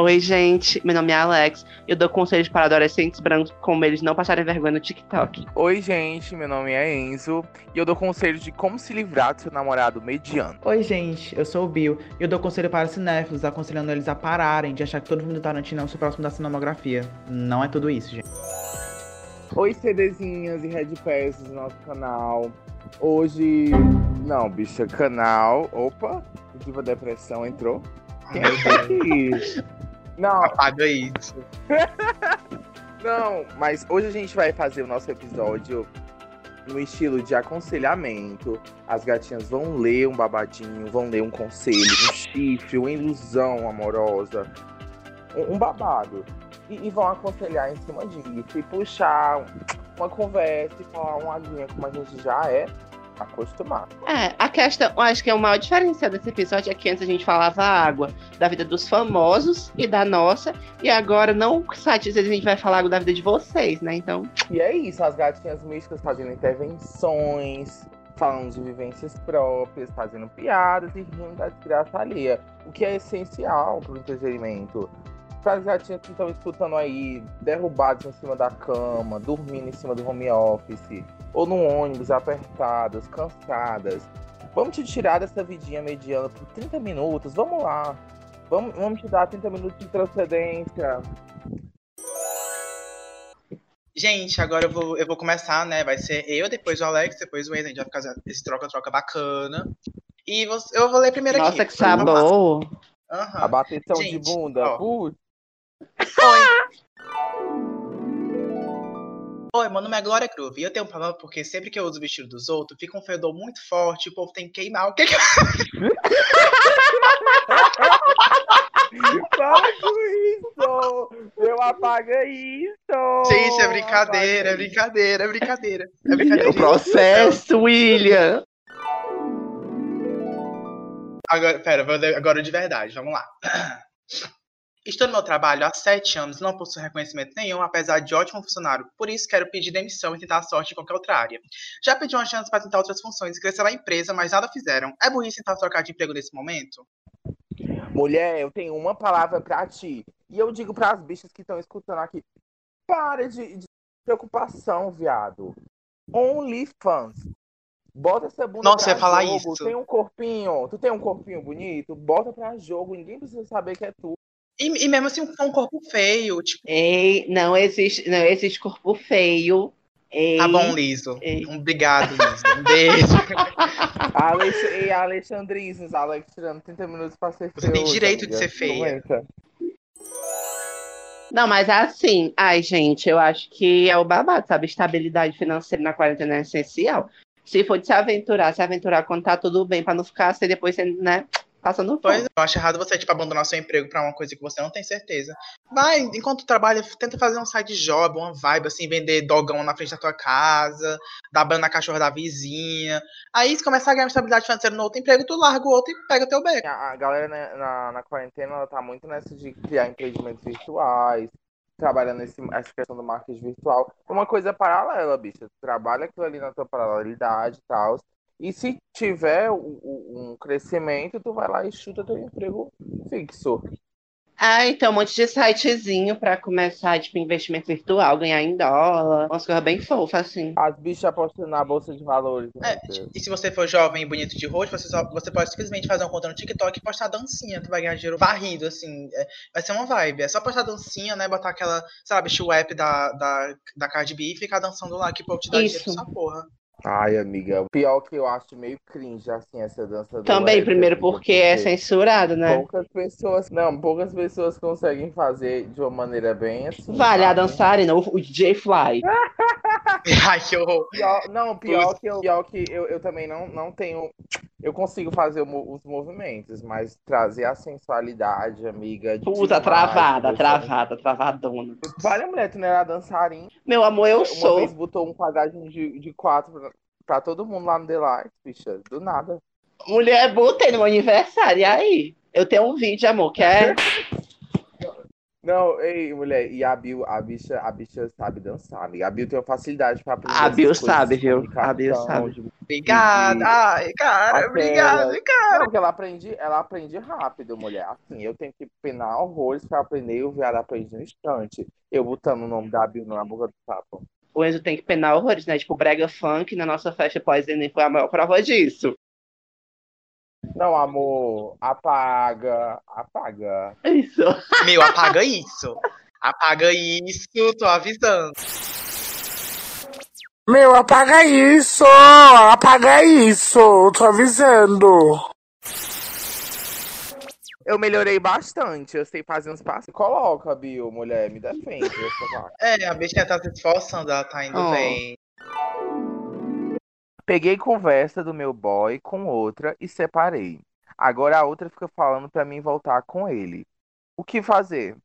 Oi, gente. Meu nome é Alex. Eu dou conselhos para adolescentes brancos como eles não passarem vergonha no TikTok. Oi, gente. Meu nome é Enzo. E eu dou conselhos de como se livrar do seu namorado mediano. Oi, gente. Eu sou o Bill. E eu dou conselho para cinéfilos, aconselhando eles a pararem de achar que todo filme do Tarantino é o próximo da cinematografia. Não é tudo isso, gente. Oi, CDzinhas e Red Pass do nosso canal. Hoje. Não, bicha, canal. Opa, Diva Depressão entrou. Quem é aqui? Não. Apaga isso. Não, mas hoje a gente vai fazer o nosso episódio no estilo de aconselhamento. As gatinhas vão ler um babadinho, vão ler um conselho, um chifre, uma ilusão amorosa, um, um babado. E, e, vão aconselhar em cima disso, e puxar uma conversa e falar uma aguinha como a gente já é acostumado. É, a questão, eu acho que é o maior diferencial desse episódio é que antes a gente falava água da vida dos famosos e da nossa, e agora não satisfeito a gente vai falar da vida de vocês, né? Então. E é isso, as gatinhas místicas fazendo intervenções, falando de vivências próprias, fazendo piadas e rindo da desgraça alheia. O que é essencial para o entretenimento. As gatinhas que estão escutando aí, derrubadas em cima da cama, dormindo em cima do home office, ou no ônibus, apertadas, cansadas. Vamos te tirar dessa vidinha mediana por 30 minutos, vamos lá. Vamos, vamos te dar 30 minutos de transcendência. Gente, agora eu vou, eu vou começar, né? Vai ser eu, depois o Alex, depois o Enzo. A gente vai ficar esse troca-troca bacana. E eu vou ler primeiro Nossa, aqui. Nossa, que sabor! Uhum. A bateção de bunda. Oi. Oi, meu nome é Glória Groove e eu tenho um problema porque sempre que eu uso o vestido dos outros, fica um fedor muito forte e o povo tem que queimar. O que que Para com isso! Eu apaga isso! Gente, é brincadeira, é brincadeira, é brincadeira. É brincadeira. O processo, William! Agora, pera, vou ler agora de verdade, vamos lá. Estou no meu trabalho há sete anos, não possuo reconhecimento nenhum, apesar de ótimo funcionário. Por isso, quero pedir demissão e tentar a sorte em qualquer outra área. Já pedi uma chance para tentar outras funções e crescer na empresa, mas nada fizeram. É burrice tentar trocar de emprego nesse momento? Mulher, eu tenho uma palavra para ti. E eu digo para as bichas que estão escutando aqui: pare de, de preocupação, viado. OnlyFans. Bota essa bunda Nossa, pra você falar jogo. isso. Tem um corpinho, tu tem um corpinho bonito, bota pra jogo, ninguém precisa saber que é tu. E, e mesmo assim, um corpo feio, tipo. Ei, não existe, não existe corpo feio. Ei, Tá bom, Liso. ei. Obrigado, Liso. Um beijo. Alex, e Alexandrizes, Alex tirando 30 minutos pra ser Você tem feio, direito de amiga. ser feia. Não, mas assim, ai, gente, eu acho que é o babado, sabe? Estabilidade financeira na quarentena é essencial. Se for de se aventurar, se aventurar quando tá tudo bem, pra não ficar assim depois, né? Passando Pois fome. eu acho errado você, tipo, abandonar seu emprego pra uma coisa que você não tem certeza. Vai, enquanto trabalha, tenta fazer um side job, uma vibe, assim, vender dogão na frente da tua casa, dar banho na cachorra da vizinha. Aí, se começar a ganhar estabilidade financeira no outro emprego, tu larga o outro e pega o teu beco. A, galera né, na, na quarentena ela tá muito nessa de criar empreendimentos virtuais, trabalhando nesse, essa questão do marketing virtual. Uma coisa paralela, bicha. Tu trabalha aquilo ali na tua paralelidade e tal. E se tiver o- um crescimento, tu vai lá e chuta teu emprego fixo. Ah, então, um monte de sitezinho pra começar, tipo, investimento virtual, ganhar em dólar, umas coisas bem fofas, assim. As bichas apostando na bolsa de valores. É, né, Deus. E se você for jovem e bonito de rosto, você, só- você pode simplesmente fazer uma conta no TikTok e postar dancinha. Tu vai ganhar dinheiro varrido, assim. É, vai ser uma vibe. É só postar dancinha, né? Botar aquela, sabe, app da, da, da Cardi B e ficar dançando lá que povo te dá dinheiro Isso. essa porra. Ai, amiga. O pior que eu acho meio cringe, assim, essa dança Também, primeiro assim, porque é censurado, né? Poucas pessoas, não, poucas pessoas conseguem fazer de uma maneira bem assim. Vale a dançarina, o, o DJ Fly. Ai, que horror. Pior- não, pior que, eu, pior que eu, eu também não, não tenho. Eu consigo fazer os movimentos, mas trazer a sensualidade, amiga. de Puta, demais, travada, travada, travadona. Vale, mulher, tu não era dançarina. Meu amor, eu Uma sou. vez botou um quadradinho de, de quatro pra, pra todo mundo lá no Delight, bicha. Do nada. Mulher, botei no meu aniversário, e aí? Eu tenho um vídeo, amor, que é. Não, ei, mulher, e a Bill, a bicha, a bicha sabe dançar, amiga. A Bill tem uma facilidade pra aprender. A Bill sabe, viu? A Bill sabe. Obrigada. Ai, cara, obrigado, cara. Não, porque ela aprende, ela aprende rápido, mulher. Assim, eu tenho que penar horrores pra aprender e o viado aprende no instante. Eu botando o nome da Bill na boca do sapo. O Enzo tem que penar horrores, né? Tipo, brega funk na nossa festa pós-Enem foi a maior prova disso. Não, amor, apaga, apaga. Isso. Meu, apaga isso. Apaga isso, tô avisando. Meu, apaga isso! Apaga isso! Tô avisando. Eu melhorei bastante, eu sei fazer uns passos. Coloca, Bill, mulher, me defende. É, a bichinha tá se esforçando, ela tá indo Oh. bem. Peguei conversa do meu boy com outra e separei. Agora a outra fica falando pra mim voltar com ele. O que fazer?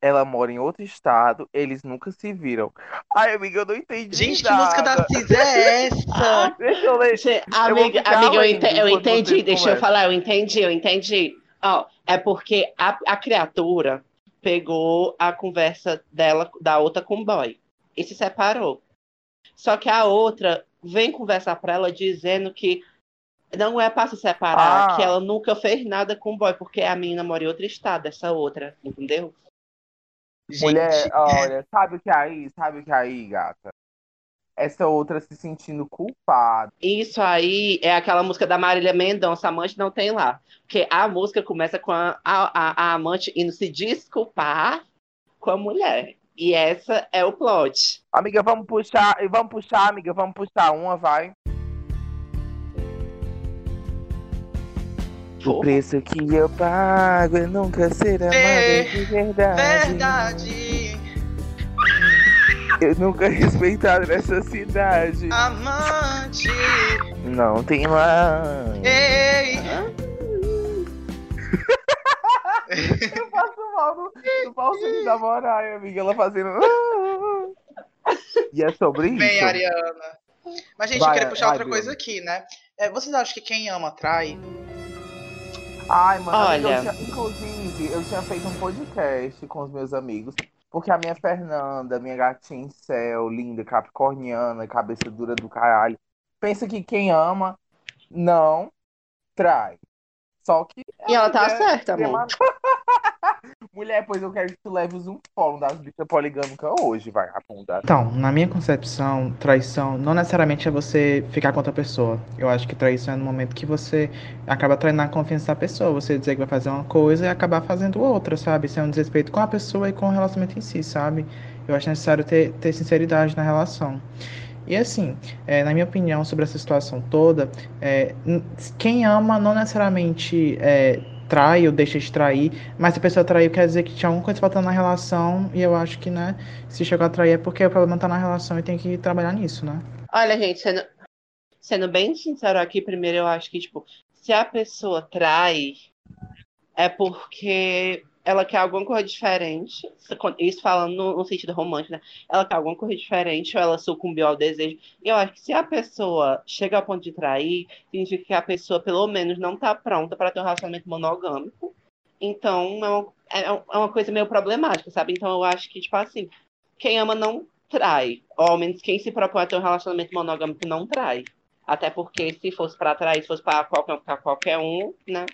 Ela mora em outro estado, eles nunca se viram. Ai, amiga, eu não entendi. Gente, que música da nada. Cis é essa? Deixa eu ler. Vou Amiga, ficar amiga, eu, ente- eu entendi, deixa eu conversam. falar, eu entendi, eu entendi. Ó, é porque a, a criatura pegou a conversa dela, da outra com o boy, e se separou. Só que a outra vem conversar pra ela dizendo que não é pra se separar, Ah. que ela nunca fez nada com o boy, porque a menina mora em outro estado, essa outra, entendeu? Gente, Mulher, olha, sabe o que é aí? Sabe o que é aí, gata? Essa outra se sentindo culpada. Isso aí é aquela música da Marília Mendonça, Amante Não Tem Lá. Porque a música começa com a, a, a amante indo se desculpar com a mulher. E essa é o plot. Amiga, vamos puxar, vamos puxar, amiga, vamos puxar uma, vai. O preço que eu pago é nunca ser amada É de verdade. Verdade, Eu nunca respeitado nessa cidade. amante. Não tem lá. Ei, Eu passo no, no falso da Moraia, amiga. Ela fazendo. E é sobre isso. bem, Ariana. Mas, gente, Vai, eu queria puxar vai, outra Bruno. coisa aqui, né? É, vocês acham que quem ama trai? Ai, mano, Olha. eu tinha- inclusive, eu tinha feito um podcast com os meus amigos, porque a minha Fernanda, minha gatinha em céu, linda, capricorniana, cabeça dura do caralho, pensa que quem ama não trai. Só que. E ela tá certa, amor. Mulher, pois eu quero que tu leves um fórum das bichas poligâmicas hoje, vai, rapunda. Então, na minha concepção, traição não necessariamente é você ficar com outra pessoa. Eu acho que traição é no momento que você acaba traindo a confiança da pessoa. Você dizer que vai fazer uma coisa e acabar fazendo outra, sabe? Isso é um desrespeito com a pessoa e com o relacionamento em si, sabe? Eu acho necessário ter, ter sinceridade na relação. E assim, é, na minha opinião sobre essa situação toda, é, quem ama não necessariamente é, trai ou deixa de trair, mas se a pessoa traiu quer dizer que tinha alguma coisa faltando na relação, e eu acho que, né, se chegou a trair é porque o problema tá na relação e tem que trabalhar nisso, né? Olha, gente, sendo, sendo bem sincero aqui, primeiro eu acho que, tipo, se a pessoa trai, é porque ela quer alguma coisa diferente. Isso falando no, no sentido romântico, né? Ela quer alguma coisa diferente ou ela sucumbiu ao desejo. E eu acho que se a pessoa chega ao ponto de trair, significa que a pessoa, pelo menos, não tá pronta para ter um relacionamento monogâmico. Então, é uma, é uma coisa meio problemática, sabe? Então, eu acho que, tipo assim, quem ama não trai. Ou ao menos quem se propõe a ter um relacionamento monogâmico não trai. Até porque se fosse para trair, se fosse para qualquer, pra qualquer um, né?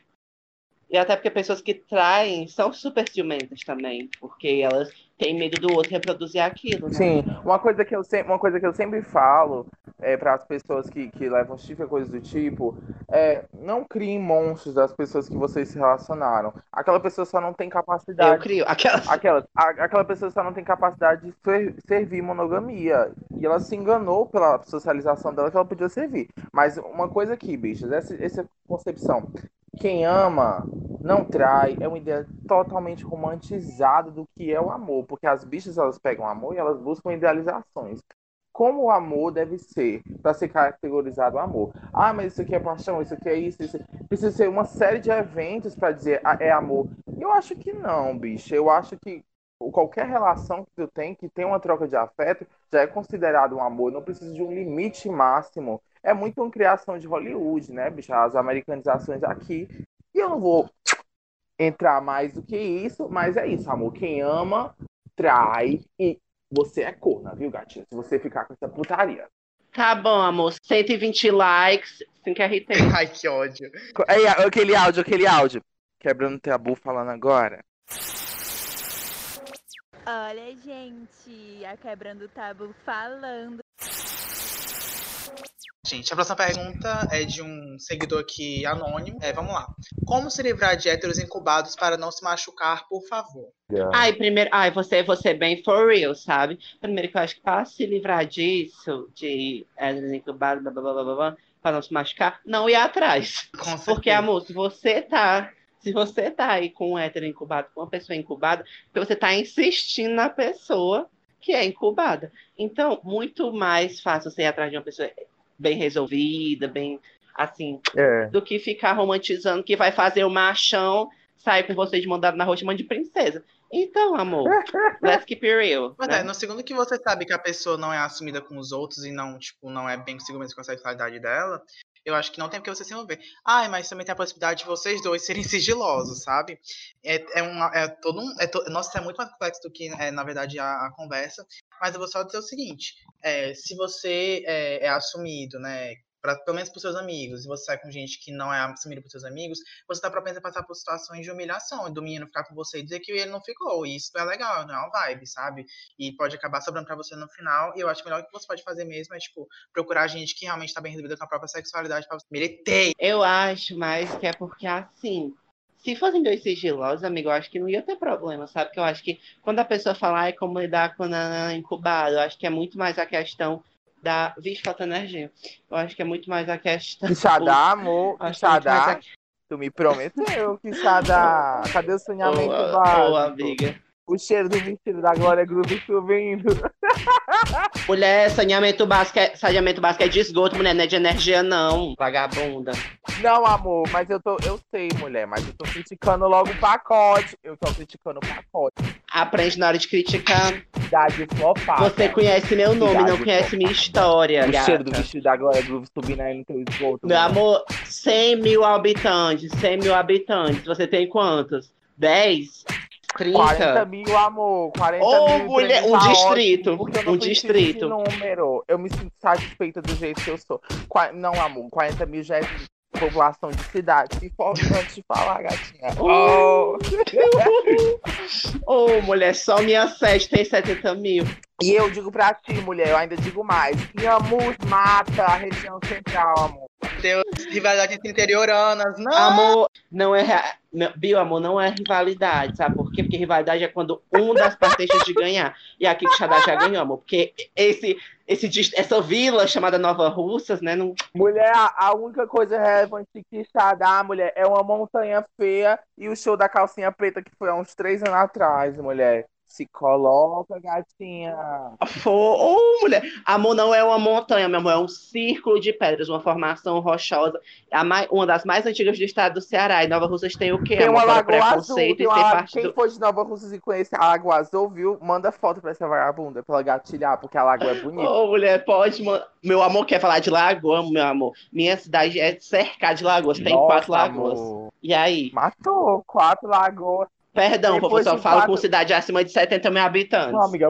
E até porque pessoas que traem são super ciumentas também, porque elas têm medo do outro reproduzir aquilo, né? Sim, uma coisa que eu sempre, uma coisa que eu sempre falo é, para as pessoas que, que levam chifre, coisas do tipo, é não criem monstros das pessoas que vocês se relacionaram. Aquela pessoa só não tem Eu capacidade. crio aquelas. Aquela, a- aquela pessoa só não tem capacidade de ser- servir monogamia. E ela se enganou pela socialização dela que ela podia servir. Mas uma coisa aqui, bichos, essa, essa concepção. Quem ama não trai é uma ideia totalmente romantizada do que é o amor. Porque as bichas elas pegam amor e elas buscam idealizações. Como o amor deve ser para ser categorizado amor. Ah, mas isso aqui é paixão, isso aqui é isso, isso. Precisa ser uma série de eventos para dizer ah, é amor. Eu acho que não, bicho. Eu acho que qualquer relação que tu tem que tem uma troca de afeto já é considerado um amor. Não precisa de um limite máximo. É muito uma criação de Hollywood, né, bicho? As americanizações aqui. E eu não vou entrar mais do que isso, mas é isso, amor. Quem ama, trai e você é corna, viu, gatinho? Se você ficar com essa putaria. Tá bom, amor. 120 likes, 5 RT. Ai, que ódio. Aí, aquele áudio, aquele áudio. Quebrando tabu falando agora. Olha, gente, a Quebrando o Tabu falando. Gente, a próxima pergunta é de um seguidor aqui anônimo. É, vamos lá. Como se livrar de héteros incubados para não se machucar, por favor? Ai, primeiro, ai, você, você é bem for real, sabe? Primeiro que eu acho que para se livrar disso, de héteros incubados, blá, blá, blá, blá, blá, para não se machucar, não ir atrás. Porque, amor, se você tá. Se você tá aí com um hétero incubado, com uma pessoa incubada, porque você tá insistindo na pessoa que é incubada. Então, muito mais fácil você ir atrás de uma pessoa bem resolvida, bem assim, É. do que ficar romantizando que vai fazer o machão sair com você de mandado na rua chamando de princesa. Então, amor, let's keep it real. Mas né? é, no segundo que você sabe que a pessoa não é assumida com os outros e não, tipo, não é bem consigo mesmo com a sexualidade dela, eu acho que não tem porque você se envolver. Ai, mas também tem a possibilidade de vocês dois serem sigilosos, sabe? É, é, uma, é todo um. É to- nossa, isso é muito mais complexo do que, é, na verdade, a, a conversa. Mas eu vou só dizer o seguinte: é, se você é, é assumido, né? Pra, pelo menos para seus amigos, e você sai com gente que não é assumida por seus amigos, você tá propenso a passar por situações de humilhação, do menino ficar com você e dizer que ele não ficou. E isso é legal, não é uma vibe, sabe? E pode acabar sobrando pra você no final. E eu acho que o melhor que você pode fazer mesmo é, tipo, procurar gente que realmente tá bem resolvida com a própria sexualidade pra você. Militei! Eu acho mais que é porque assim. Se fossem dois sigilosos, amigo, eu acho que não ia ter problema, sabe? Porque eu acho que quando a pessoa fala, ai, como lidar com a incubado, eu acho que é muito mais a questão da. Vixe, falta energia. Eu acho que é muito mais a questão. Quixadá, amor. Que é Quixadá. a- Tu me prometeu, Quixadá. Cadê o sonhamento Ô, básico? ô, amiga. O cheiro do vestido da Glória Groove subindo. Mulher, saneamento básico, é, saneamento básico é de esgoto, mulher, não é de energia, não. Vagabunda. Não, amor, mas eu tô. Eu sei, mulher, mas eu tô criticando logo o pacote. Eu tô criticando o pacote. Aprende na hora de criticar. Cidade flopada. Você conhece meu nome, não Cidade conhece minha história, O gata. cheiro do vestido da Glória Groove subindo aí no teu esgoto. Meu mulher. amor, 100 mil habitantes, 100 mil habitantes. Você tem quantos? 10? 30? 40 mil, amor. 40 Ô, mil. mulher, um tá distrito, ótimo, um distrito. Número. Eu me sinto satisfeita do jeito que eu sou. Qua- Não, amor. 40 mil já é população de cidade. Que forma antes de falar, gatinha. Oh. Ô, mulher, só minha sede tem 70 mil. E eu digo pra ti, mulher, eu ainda digo mais. Inhamus mata a região central, amor. Deus, rivalidade entre interioranas. Não! Amor, não é. não- Bio, amor, não é rivalidade, sabe quê? Porque rivalidade é quando um das partes de ganhar. E aqui que Xadá já ganhou, amor. Porque esse, esse, essa vila chamada Nova Russas, né? Não, Mulher, a única coisa relevante que dar, mulher, é uma montanha feia e o show da calcinha preta que foi há uns três anos atrás, mulher. Se coloca, gatinha. Ô, mulher, amor não é uma montanha, meu amor, é um círculo de pedras, uma formação rochosa, a mai- uma das mais antigas do estado do Ceará. E Nova Russas tem o quê? Tem amor? uma Fora lagoa azul, preconceito tem e uma lagoa... parte Quem do... for de Nova Russas e conhece a Lagoa Azul, viu? Manda foto pra essa vagabunda, pra ela gatilhar, porque a lagoa é bonita. Ô, mulher, pode, man- meu amor quer falar de lagoa, meu amor. Minha cidade é cercada de lagoas, tem Nossa, quatro lagoas. amor. E aí? Matou, quatro lagoas. Perdão, Depois de falo quatro- com cidade acima de 70 mil habitantes. Não, amiga.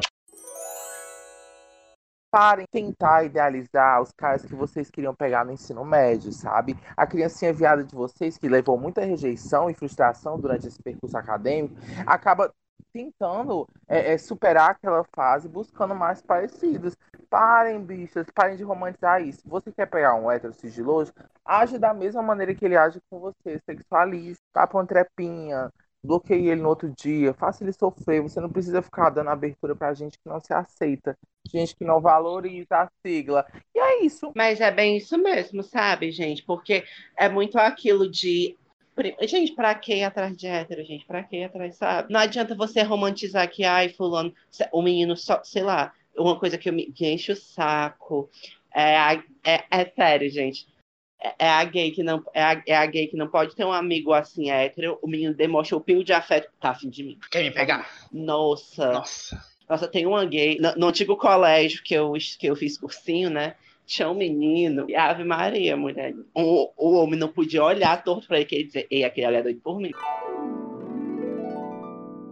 Parem de tentar idealizar os caras que vocês queriam pegar no ensino médio, sabe? A criancinha viada de vocês, que levou muita rejeição e frustração durante esse percurso acadêmico, acaba tentando é, é, superar aquela fase, buscando mais parecidos. Parem, bichas, parem de romantizar isso. Se você quer pegar um hétero sigiloso, age da mesma maneira que ele age com você, sexualize, tapa uma trepinha, bloqueie ele no outro dia, faça ele sofrer. Você não precisa ficar dando abertura pra gente que não se aceita, gente que não valoriza a sigla. E é isso. Mas é bem isso mesmo, sabe, gente? Porque é muito aquilo de. Gente, pra que ir atrás de hétero, gente? Pra que ir atrás, sabe? Não adianta você romantizar que, ai, fulano, o menino só, sei lá, uma coisa que, eu me- que enche o saco. É, é, é sério, gente. É, é a gay que não é a, é a gay que não pode ter um amigo assim hétero. O menino demonstra o pingo de afeto. Tá afim de mim. Quer me pegar? Nossa. Nossa. Nossa, tem uma gay. No, no antigo colégio que eu, que eu fiz cursinho, né? Tinha um menino. E Ave Maria, mulher. O, o homem não podia olhar torto pra ele, que ele dizer, ei, aquele ali é doido por mim.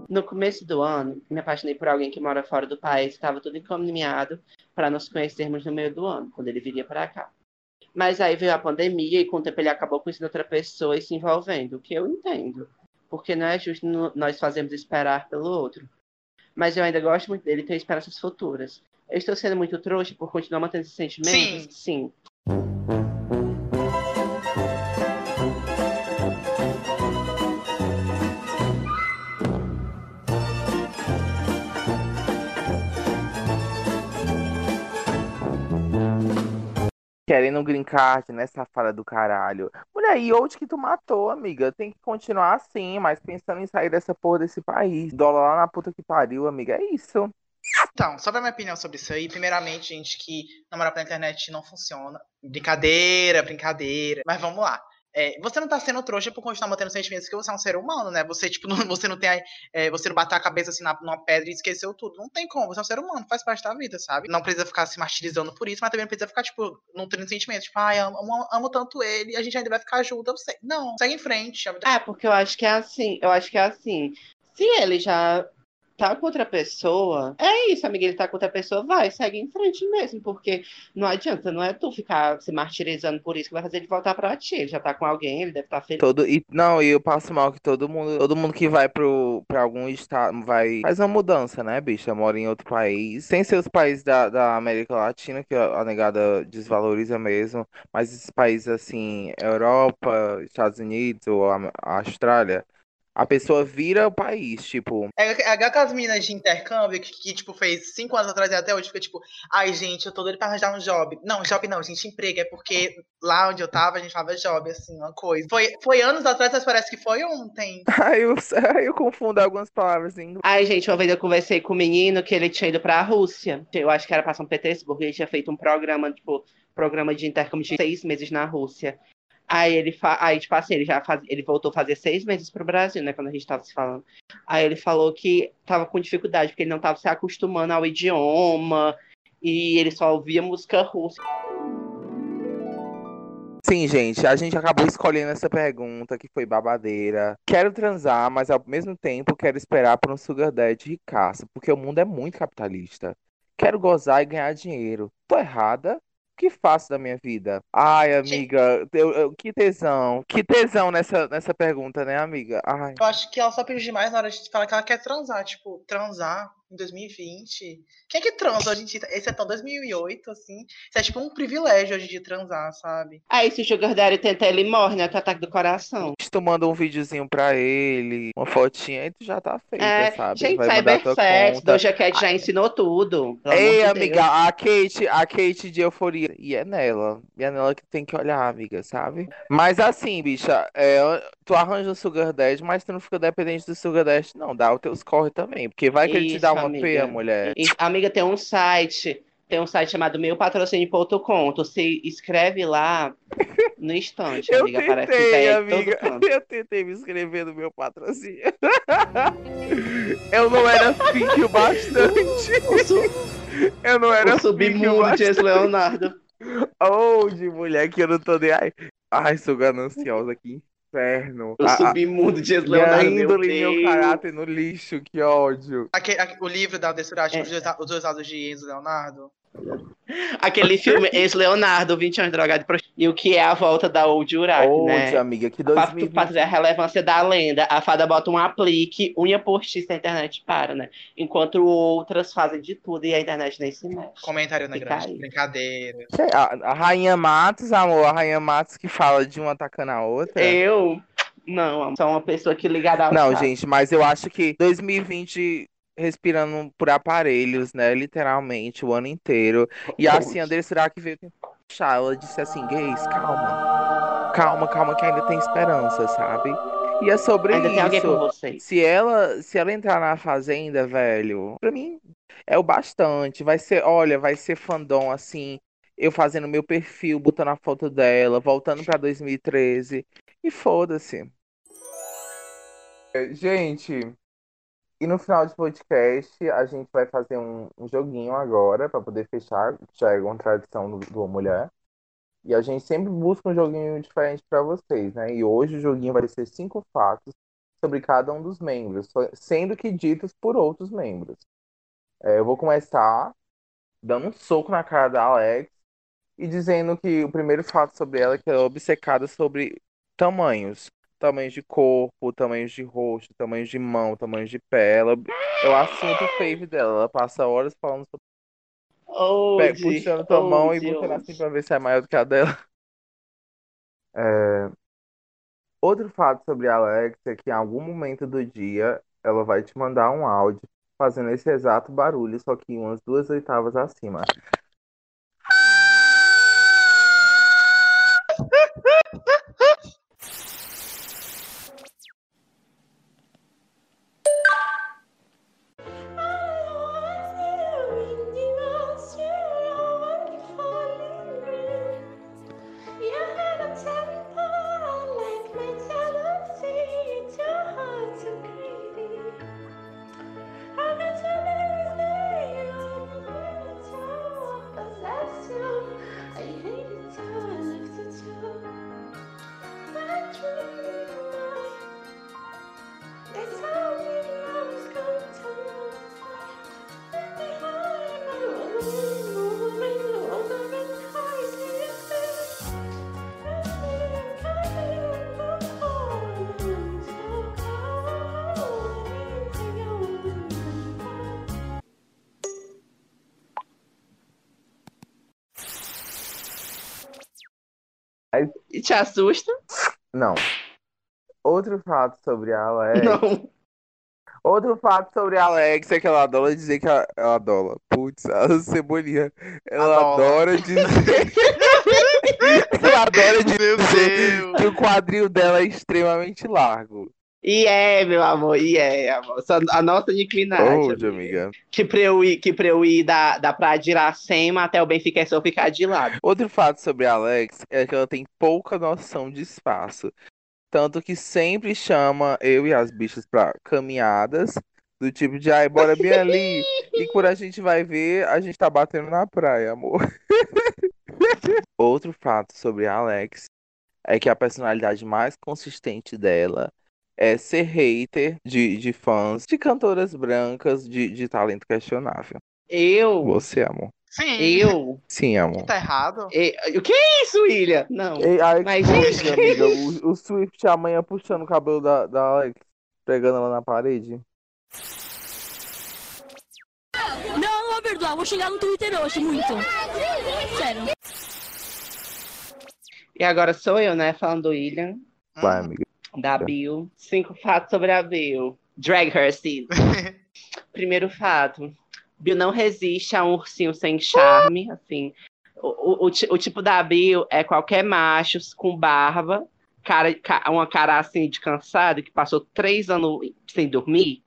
No começo do ano, me apaixonei por alguém que mora fora do país, estava tudo encaminhado para nos conhecermos no meio do ano, quando ele viria para cá. Mas aí veio a pandemia e com o tempo ele acabou conhecendo outra pessoa e se envolvendo, o que eu entendo. Porque não é justo nós fazermos esperar pelo outro. Mas eu ainda gosto muito dele e tenho esperanças futuras. Eu estou sendo muito trouxa por continuar mantendo esses sentimentos? Sim. Querendo um green card, né, safada do caralho. Mulher, e onde que tu matou, amiga? Tem que continuar assim, mas pensando em sair dessa porra desse país. Dólar lá na puta que pariu, amiga. É isso. Então, só pra minha opinião sobre isso aí, primeiramente, gente, que namorar pela internet não funciona. Brincadeira, brincadeira. Mas vamos lá. É, você não tá sendo trouxa por continuar mantendo sentimentos que você é um ser humano, né? Você, tipo, não, você não tem. é, você não bater a cabeça assim na, numa pedra e esqueceu tudo. Não tem como, você é um ser humano, faz parte da vida, sabe? Não precisa ficar se martirizando por isso, mas também não precisa ficar, tipo, não tendo sentimentos. Tipo, ai, amo, amo, amo tanto ele, a gente ainda vai ficar junto, eu sei. Não, segue em frente. É, porque eu acho que é assim. Eu acho que é assim. Se ele já tá com outra pessoa, é isso, amiga. Ele tá com outra pessoa, vai, segue em frente mesmo. Porque não adianta, não é tu ficar se martirizando por isso que vai fazer ele voltar pra ti. Ele já tá com alguém, ele deve estar feliz. Todo, e, não, e eu passo mal que todo mundo, todo mundo que vai pro, pra algum estado vai faz uma mudança, né, bicha? Mora em outro país, sem ser os países da, da América Latina, que a negada desvaloriza mesmo, mas esses países assim, Europa, Estados Unidos ou a, a Austrália, a pessoa vira o país, tipo, É, é aquelas meninas de intercâmbio que, que, tipo, fez cinco anos atrás e até hoje fica tipo, ai, gente, eu tô doido pra arranjar um job. Não, job não, gente, emprego. É porque lá onde eu tava, a gente falava job, assim, uma coisa. Foi, foi anos atrás, mas parece que foi ontem. aí eu, eu confundo algumas palavras em inglês. Ai, gente, uma vez eu conversei com um menino que ele tinha ido pra Rússia. Eu acho que era pra São Petersburgo. Ele tinha feito um programa, tipo, programa de intercâmbio de seis meses na Rússia. Aí ele, fa... aí, tipo assim, ele já faz... ele voltou a fazer seis meses pro Brasil, né? Quando a gente tava se falando. Aí ele falou que tava com dificuldade, porque ele não tava se acostumando ao idioma. E ele só ouvia música russa. Sim, gente, a gente acabou escolhendo essa pergunta que foi babadeira. Quero transar, mas ao mesmo tempo quero esperar por um sugar daddy ricaço, porque o mundo é muito capitalista. Quero gozar e ganhar dinheiro. Tô errada? O que faço da minha vida? Ai, amiga, eu- eu- que tesão. Que tesão nessa, nessa pergunta, né, amiga? Ai. Eu acho que ela só pediu demais na hora de falar que ela quer transar. Tipo, transar em 2020. Quem é que transa hoje em dia? Esse é tão 2008, assim. Isso é tipo um privilégio hoje de transar, sabe? Aí se o Sugar Daddy tenta, ele morre, né? Com ataque do coração. Se tu manda um videozinho pra ele, uma fotinha, aí tu já tá feita, É, sabe? gente, Vai Cybersex. Doja Cat já ensinou tudo. Ei, de amiga, Deus. a Kate, a Kate de euforia. E é nela. E é nela que tem que olhar, amiga, sabe? Mas assim, bicha, é, tu arranja o Sugar Daddy, mas tu não fica dependente do Sugar Daddy, não. Dá os teus corre também. Porque vai que ele te dá Uma amiga. mulher. E, amiga, tem um site, tem um site chamado meupatrocínio.com. Tu se inscreve lá no instante, Eu amiga. Aparece que tentei, é amiga. Eu tentei me inscrever no meu patrocínio. Eu não era fink o bastante. Eu não era o submundo de Leonardo. Oh, de mulher que eu não tô nem. Ai, ai sou gananciosa, que inferno. O A- submundo de ex Minha Leonardo, meu e meu Deus. caráter no lixo, que ódio. O livro da Dessurati, É. os, dois, os dois lados de Enzo Leonardo. Aquele filme ex-Leonardo, 20 anos de drogado e prostituta. E o que é a volta da Old Urac, Ódio, né? amiga, que Pra, 2020. pra trazer a relevância da lenda, a fada bota um aplique, unha postiça, a internet para, né? Enquanto outras fazem de tudo e a internet nem se mexe. Comentário na Fica grande. aí. Brincadeira. A, a Rainha Matos, amor, a Rainha Matos que fala de uma atacando a outra. Eu, não, sou uma pessoa que ligada ao Não, gente, mas eu acho que 2020 respirando por aparelhos, né? Literalmente, o ano inteiro. E assim, a Andressa Surak veio tentar puxar. Ela disse assim, gays, calma. Calma, calma, que ainda tem esperança, sabe? E é sobre Ainda tem alguém com isso. vocês. Se ela, se ela entrar na fazenda, velho, pra mim é o bastante. Vai ser, olha, vai ser fandom assim, eu fazendo meu perfil, botando a foto dela, voltando pra 2013 e foda-se. Gente, e no final do podcast a gente vai fazer um, um joguinho agora pra poder fechar, já é uma tradição do, do Mulher. E a gente sempre busca um joguinho diferente pra vocês, né? E hoje o joguinho vai ser cinco fatos sobre cada um dos membros, sendo que ditos por outros membros. É, eu vou começar dando um soco na cara da Alex e dizendo que o primeiro fato sobre ela é que ela é obcecada sobre tamanhos. Tamanhos de corpo, tamanhos de rosto, tamanhos de mão, tamanhos de pé. Ela, é o assunto fave dela. Ela passa horas falando sobre Pe- Onde? puxando tua mão e Onde? botando assim pra ver se é maior do que a dela. É, Outro fato sobre a Alex é que em algum momento do dia ela vai te mandar um áudio fazendo esse exato barulho, só que umas duas oitavas acima. Te assusta? Não. Outro fato sobre a Alex. Não. Outro fato sobre a Alex é que ela adora dizer que ela, ela adora. Putz, a cebolinha. Ela Adola. adora dizer. ela adora dizer que o quadril dela é extremamente largo. E é, meu amor, e é, amor. A nossa Minaj. Hoje, amiga. amiga. Que pra eu ir, que pra eu ir da, da Praia de Iracema até o Benfica é só ficar de lado. Outro fato sobre a Alex é que ela tem pouca noção de espaço. Tanto que sempre chama eu e as bichas pra caminhadas, do tipo de, ai, bora bem ali. E quando a gente vai ver, a gente tá batendo na praia, amor. Outro fato sobre a Alex é que a personalidade mais consistente dela é ser hater de, de fãs de cantoras brancas de, de talento questionável. Eu, Você, amor. Sim. eu, Sim, amor. Que tá errado. e- o que é isso, William? Não. Ei, a Mas, gente, amiga, o, o Swift amanhã puxando o cabelo da, da Alex, pegando ela na parede. Não, não vou perdoar. Vou chegar no Twitter hoje, muito. Sério. E agora sou eu, né, falando do William, Vai, amiga. Da Bill. Cinco fatos sobre a Bill. Drag her, Steve. Primeiro fato. Bill não resiste a um ursinho sem charme, assim. O, o, o, o tipo da Bill é qualquer macho com barba, cara, ca- uma cara assim de cansado, que passou três anos sem dormir.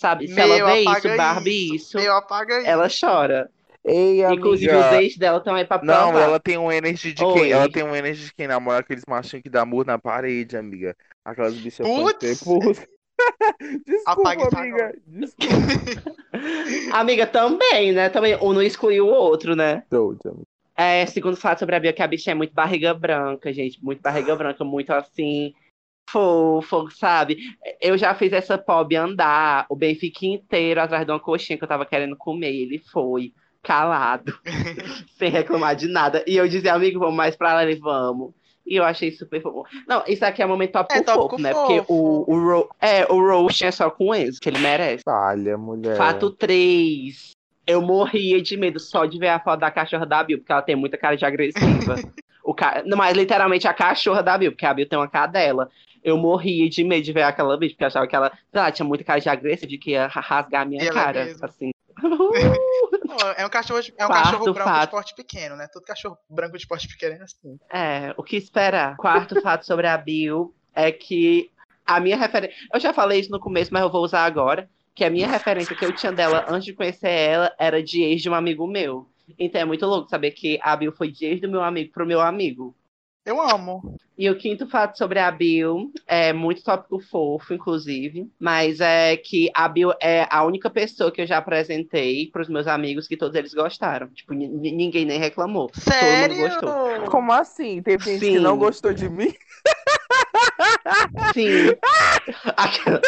Sabe? Se ela Meu, vê apaga isso, Barbie, isso, isso. ela chora. Ei, Inclusive, amiga. os ex dela estão aí pra Não, provar. ela tem um energy de Oi. quem? Ela tem um energy de quem namora aqueles machinhos que dá murro na parede, amiga. Aquelas bichas Putz. Desculpa, isso amiga. Desculpa. Amiga, também, né? Também, um não excluiu o outro, né? Doide, amiga. É, segundo fato sobre a Bia, que a bicha é muito barriga branca, gente. Muito barriga branca, muito assim, fofo, sabe? Eu já fiz essa pobre andar o Benfica inteiro atrás de uma coxinha que eu tava querendo comer. e Ele foi, calado, sem reclamar de nada. E eu dizia, amigo, vamos mais pra lá, ele vamos. E eu achei super fofo. Não, isso aqui é um momento tópico É, fofo, né? Porque o, o, ro é, o roast é só com o Enzo, que ele merece. Falha, mulher. Fato 3. Eu morria de medo só de ver a foto da cachorra da Bill, porque ela tem muita cara de agressiva. o ca... Não, mas literalmente a cachorra da Bill, porque a Bill tem uma cadela. Eu morria de medo de ver aquela bicha, porque eu achava que ela, lá, tinha muita cara de agressiva, de que ia ra- rasgar a minha ela cara. mesmo. Assim. É um cachorro, de- é um Quarto cachorro branco de fato. porte pequeno, né? Todo cachorro branco de porte pequeno é assim. É, o que esperar? Quarto fato sobre a Bill é que a minha referência. Eu já falei isso no começo, mas eu vou usar agora. Que a minha referência que eu tinha dela antes de conhecer ela era de ex de um amigo meu. Então é muito louco saber que a Bill foi de ex do meu amigo pro meu amigo. Eu amo. E o quinto fato sobre a Bill é muito tópico fofo, inclusive, mas é que a Bill é a única pessoa que eu já apresentei pros meus amigos que todos eles gostaram. Tipo, ni- ninguém nem reclamou. Sério? gostou. Como assim? Teve gente que Sim. não gostou de mim? Sim. Aquela-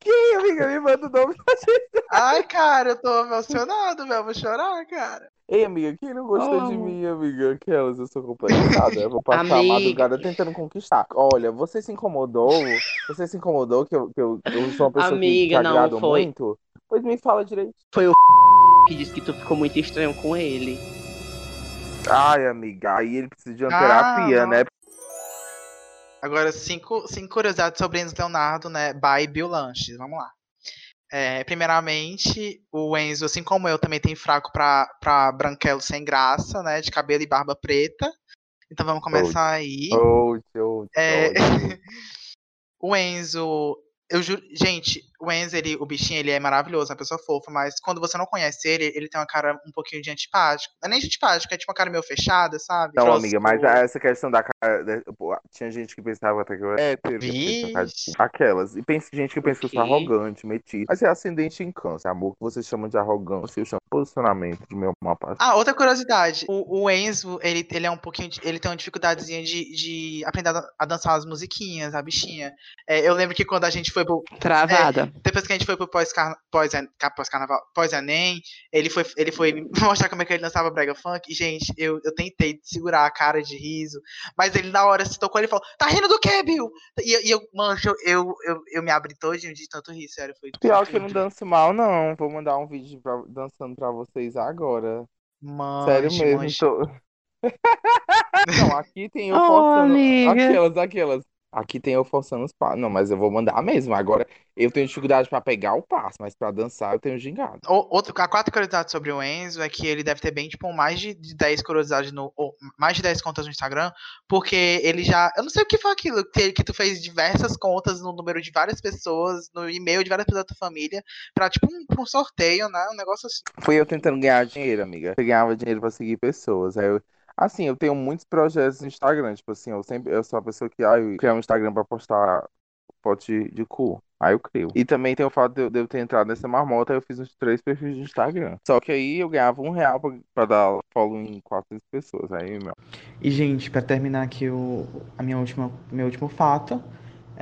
Quem, amiga? Me manda o nome da gente. Ai, cara, eu tô emocionado, velho. Vou chorar, cara. Ei, amiga, quem não gostou de Amo. mim, amiga? Aquelas, eu sou complexada. Eu vou passar a Amiga. madrugada tentando conquistar. Olha, você se incomodou? Você se incomodou que eu, que eu, eu sou uma pessoa que Amiga, te não agrado foi. muito? Pois me fala direito. que disse que tu ficou muito estranho com ele. Ai, amiga, aí ele precisa de uma Ah, terapia, não. né? Agora, cinco, cinco curiosidades sobre Enzo Leonardo, né? By Bill Lanches. Vamos lá. É, primeiramente, o Enzo, assim como eu, também tem fraco pra, pra branquelo sem graça, né? De cabelo e barba preta. Então vamos começar aí. Old, old, É, o Enzo, eu juro, gente, o Enzo, ele, o bichinho, ele é maravilhoso, uma pessoa fofa, mas quando você não conhece ele, ele tem uma cara um pouquinho de antipático. Não é nem de antipático, é tipo uma cara meio fechada, sabe? Não, Trouxe amiga, mas o- essa questão da cara. Tinha gente que pensava até que eu era hétero. Aquelas. E pensa, gente que pensa que eu sou arrogante, metido. Mas é ascendente em câncer, amor. Que você chama de arrogância, eu chamo de posicionamento do meu mapa. Ah, outra curiosidade. O, o Enzo, ele, ele é um pouquinho. de- ele tem uma dificuldadezinha de, de aprender a, dan- a dançar as musiquinhas, a bichinha. É, eu lembro que quando a gente foi pro. Travada. Depois que a gente foi pro pós-carnaval, pós, pós-carnaval, pós-Enem, ele foi, ele foi me mostrar como é que ele dançava brega funk. E, gente, eu, eu tentei segurar a cara de riso, mas ele na hora se tocou ele falou: Tá rindo do quê, Bill? E, e eu, mancho, eu, eu, eu me abri todinho de tanto rir, sério. Foi Pior que eu não danço mal, não. Vou mandar um vídeo pra- dançando pra vocês agora. Manche, Sério mesmo. manche. Tô... não, aqui tem eu Oh, forçando. amiga. Aquelas, aquelas. Aqui tem eu forçando os passos. Não, mas eu vou mandar mesmo. Agora, eu tenho dificuldade pra pegar o passo, mas pra dançar eu tenho gingado. O- Outro, a quarta curiosidade sobre o Enzo é que ele deve ter bem, tipo, mais de de 10 curiosidades no. Ou, mais de 10 contas no Instagram, porque ele já. Eu não sei o que foi aquilo, que, que tu fez diversas contas no número de várias pessoas, no e-mail de várias pessoas da tua família, pra, tipo, um, pra um sorteio, né? Um negócio assim. Foi eu tentando ganhar dinheiro, amiga. Eu ganhava dinheiro pra seguir pessoas. Aí eu, assim, eu tenho muitos projetos no Instagram. Tipo assim, eu sempre eu sou a pessoa que ah, eu criar um Instagram pra postar foto de, de cu. Aí eu crio. E também tem o fato de eu, de eu ter entrado nessa marmota, eu fiz uns três perfis de Instagram. Só que aí eu ganhava um real pra, pra dar follow em 400 pessoas. Aí, meu. E, gente, pra terminar aqui o, a minha última, meu último fato,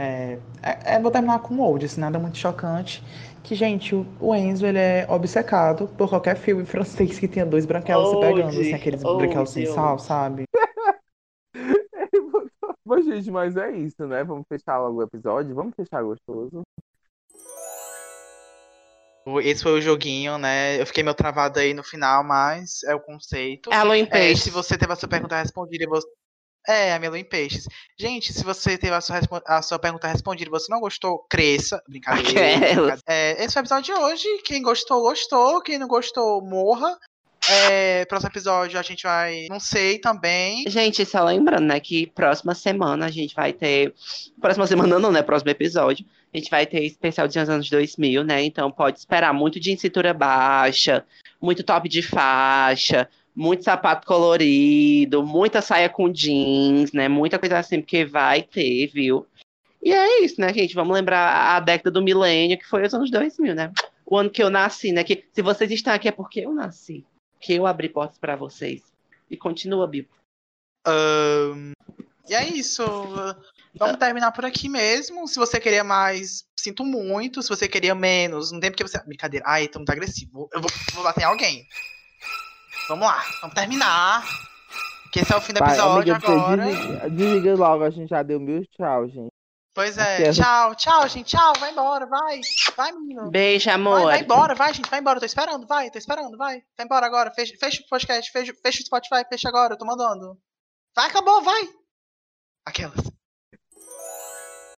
é, é, é- vou terminar com um old, assim, nada muito chocante. Que, gente, o, o Enzo, ele é obcecado por qualquer filme francês que tenha dois branquelos se pegando, assim, aqueles old, branquelos sem sal, sabe? Mas, gente, mas é isso, né? Vamos fechar logo o episódio? Vamos fechar gostoso. O- Esse foi o joguinho, né? Eu fiquei meio travado aí no final, mas é o conceito. Em É, peixe. se você teve a sua pergunta respondida e você. É, a Melu em Peixes. Gente, se você teve a sua, a sua pergunta respondida e você não gostou, cresça. Brincadeira. Aquelas. brincadeira. É, esse foi o episódio de hoje. Quem gostou, gostou. Quem não gostou, morra. É, próximo episódio a gente vai. Não sei também. Gente, só lembrando, né, que próxima semana a gente vai ter. Próxima semana não, né? Próximo episódio. A gente vai ter especial dos anos 2000, né? Então pode esperar muito de cintura baixa, muito top de faixa, muito sapato colorido, muita saia com jeans, né? Muita coisa assim, porque vai ter, viu? E é isso, né, gente? Vamos lembrar a década do milênio, que foi os anos 2000, né? O ano que eu nasci, né? Que se vocês estão aqui é porque eu nasci. Que eu abri portas pra vocês. E continua, Bill. Ahn, e é isso. Vamos terminar por aqui mesmo. Se você queria mais, sinto muito. Se você queria menos, não tem porque você. Brincadeira. Ai, tô muito agressivo. Eu vou, vou bater em alguém. Vamos lá, vamos terminar. Que esse é o fim do Vai, episódio amiga, você agora. Desliga, desliga logo, a gente já deu mil tchau, gente. Pois é. Aquela. Tchau, tchau, gente. Tchau, vai embora, vai. Vai, menino. Beijo, Vai, amor. vai embora, vai, gente. Vai embora. Eu tô esperando, vai, tô esperando, vai. Vai embora agora. Fecha, fecha o podcast, fecha, fecha o Spotify, fecha agora, eu tô mandando. Vai, acabou, vai. Aquelas.